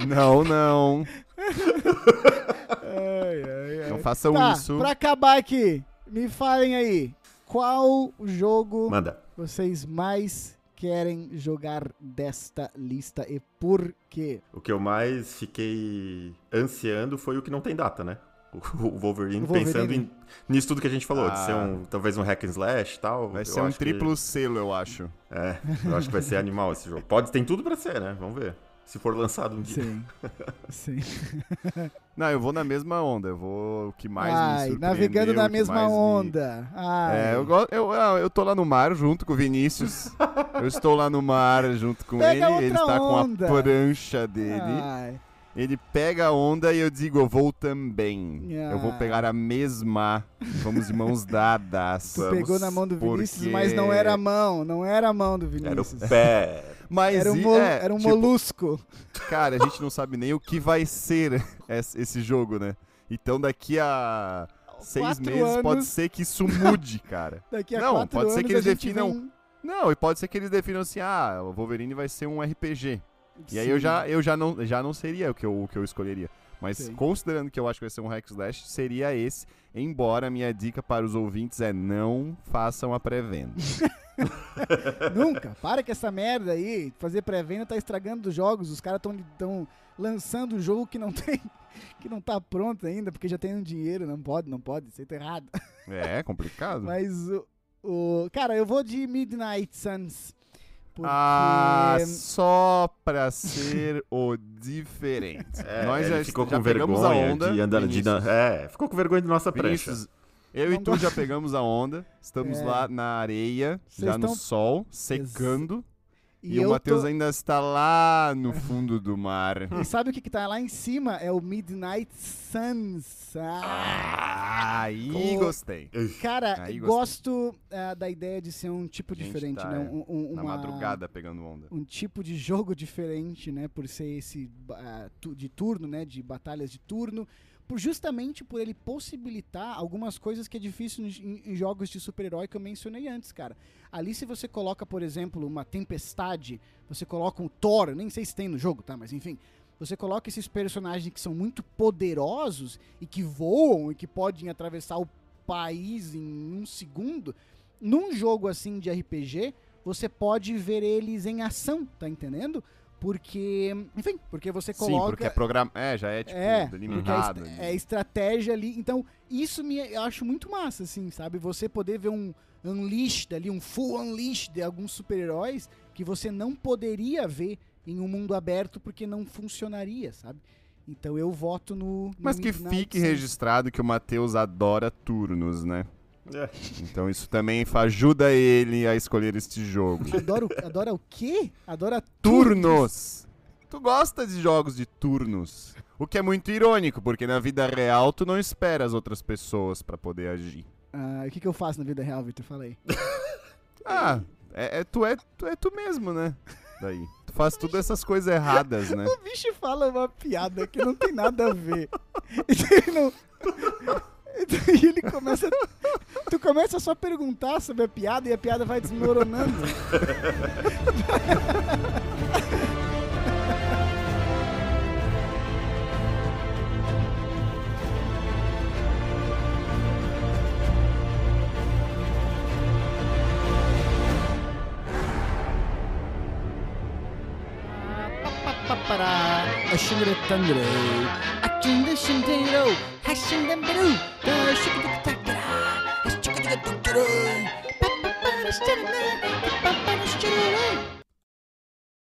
Não, não. ai, ai, ai. Não façam Tá, isso. pra acabar aqui, me falem aí. Qual jogo Manda. vocês mais querem jogar desta lista e por quê? O que eu mais fiquei ansiando foi o que não tem data, né? O Wolverine, O Wolverine. pensando em- nisso tudo que a gente falou, de Ah. ser um, talvez um hack and slash e tal. Vai ser um acho que- triplo selo, eu acho. É, eu acho que vai ser animal esse jogo. Pode, tem tudo pra ser, né? Vamos ver. Se for lançado um dia. Sim. Sim. Não, eu vou na mesma onda. Eu vou o que mais me Ai, surpreendeu, navegando na mesma mais me- onda. Ai. É, eu, eu, ah, eu tô lá no mar junto com o Vinícius. eu estou lá no mar junto com Pega ele. Ele está onda. com a prancha dele. Ai. Ele pega a onda e eu digo, eu vou também. Eu vou Ah. pegar a mesma. Vamos de mãos dadas. Tu pegou na mão do Vinícius, porque- mas não era a mão, não era a mão do Era o Vinícius. pé. Mas Era um, mol- é, era um tipo, molusco. Cara, a gente não sabe nem o que vai ser es- esse jogo, né? Então daqui a seis Quatro meses anos. pode ser que isso mude, cara. Daqui a Não, pode ser que eles definam- vem- Não, e pode ser que eles definam assim, ah, o Wolverine vai ser um RPG. E aí eu já, eu já, não, já não seria o que eu, o que eu escolheria. Mas Sim. considerando que eu acho que vai ser um hack slash, seria esse. Embora a minha dica para os ouvintes é não façam a pré-venda. Nunca. Para com essa merda aí. Fazer pré-venda tá estragando os jogos. Os caras estão tão lançando o jogo que não tem. Que não tá pronto ainda, porque já tem um dinheiro. Não pode, não pode. Isso tá errado. É complicado. Mas o, o- Cara, eu vou de Midnight Suns. Porque. Ah, só pra ser o diferente. É, Nós já, ficou já com pegamos vergonha a onda. de andar de Vinícius. É, ficou com vergonha de nossa prancha. Vinícius, eu e Não tu gosto. já pegamos a onda. Estamos É. lá na areia, Vocês já no estão- sol, secando. E, eu o Matheus tô- ainda está lá no fundo do mar. E sabe o que, que tá lá em cima? É o Midnight Suns. Ah, aí O- gostei. cara, Aí gostei. gosto ah, da ideia de ser um tipo diferente, tá, né? é, Um, um- Na uma- madrugada pegando onda. um tipo de jogo diferente, né? Por ser esse ah, tu- de turno, né? De batalhas de turno. Por, justamente por ele possibilitar algumas coisas que é difícil em, em jogos de super-herói que eu mencionei antes, cara. Ali se você coloca, por exemplo, uma tempestade, você coloca um Thor, nem sei se tem no jogo, tá? Mas enfim. Você coloca esses personagens que são muito poderosos e que voam e que podem atravessar o país em um segundo. Num jogo assim de RPG, você pode ver eles em ação, tá entendendo? Porque, enfim, porque você coloca. Sim, porque é programa. É, já é tipo É, é, est- é estratégia ali. Então, isso me, eu acho muito massa, assim, sabe? Você poder ver um Unleashed ali, um full Unleashed de alguns super-heróis que você não poderia ver em um mundo aberto porque não funcionaria, sabe? Então eu voto no. no Mas que Midnight fique registrado que o Matheus adora turnos, né? É. Então isso também ajuda ele a escolher este jogo. Adoro, adora o quê? Adora Turnos! Tu gosta de jogos de turnos. O que é muito irônico, porque na vida real tu não espera as outras pessoas pra poder agir. Ah, o que, que eu faço na vida real, Victor? Fala aí. Ah, é, é- tu, é, tu é tu mesmo, né? Daí. Tu faz tudo essas coisas erradas, né? O bicho fala uma piada que não tem nada a ver. E ele não. E daí ele começa. Tu começa só a perguntar sobre a piada e a piada vai desmoronando. Papará, a xinguretandre, a tinda xindeiro, a xindamberu, da xiquitiquitacará, a xiquitiquitacará. Liga do Tchurão.